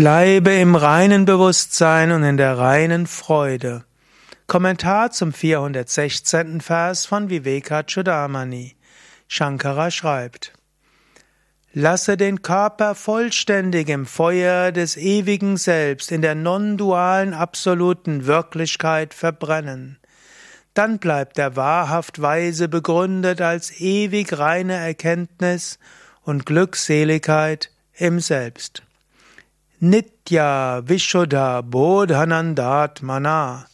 Bleibe im reinen Bewusstsein und in der reinen Freude. Kommentar zum 416. Vers von Vivekachudamani. Shankara schreibt, Lasse den Körper vollständig im Feuer des ewigen Selbst, in der non-dualen absoluten Wirklichkeit verbrennen. Dann bleibt er wahrhaft weise begründet als ewig reine Erkenntnis und Glückseligkeit im Selbst. Nitya Vishuddha Bodhanandatmana.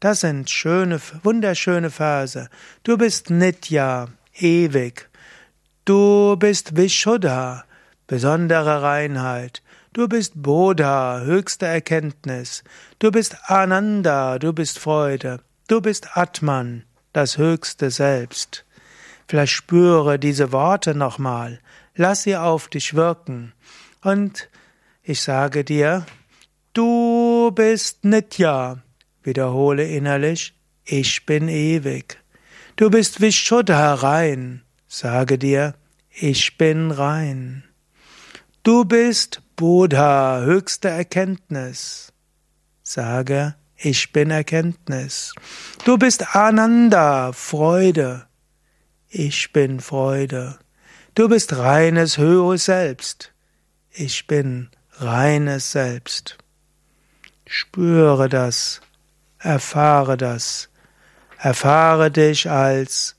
Das sind schöne, wunderschöne Verse. Du bist Nitya, ewig. Du bist Vishuddha, besondere Reinheit. Du bist Bodha, höchste Erkenntnis. Du bist Ananda, du bist Freude. Du bist Atman, das höchste Selbst. Vielleicht spüre diese Worte nochmal. Lass sie auf dich wirken. Und ich sage dir, du bist Nitya. Wiederhole innerlich, ich bin ewig. Du bist Vishuddha rein. Sage dir, ich bin rein. Du bist Buddha, höchste Erkenntnis. Sage, ich bin Erkenntnis. Du bist Ananda, Freude. Ich bin Freude. Du bist reines höheres Selbst. Ich bin reines Selbst. Spüre das, erfahre das, erfahre dich als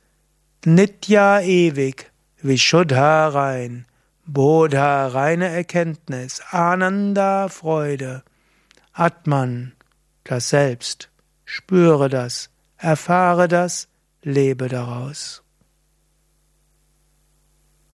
Nitya ewig, Vishuddha rein, Bodha reine Erkenntnis, Ananda Freude, Atman das Selbst. Spüre das, erfahre das, lebe daraus.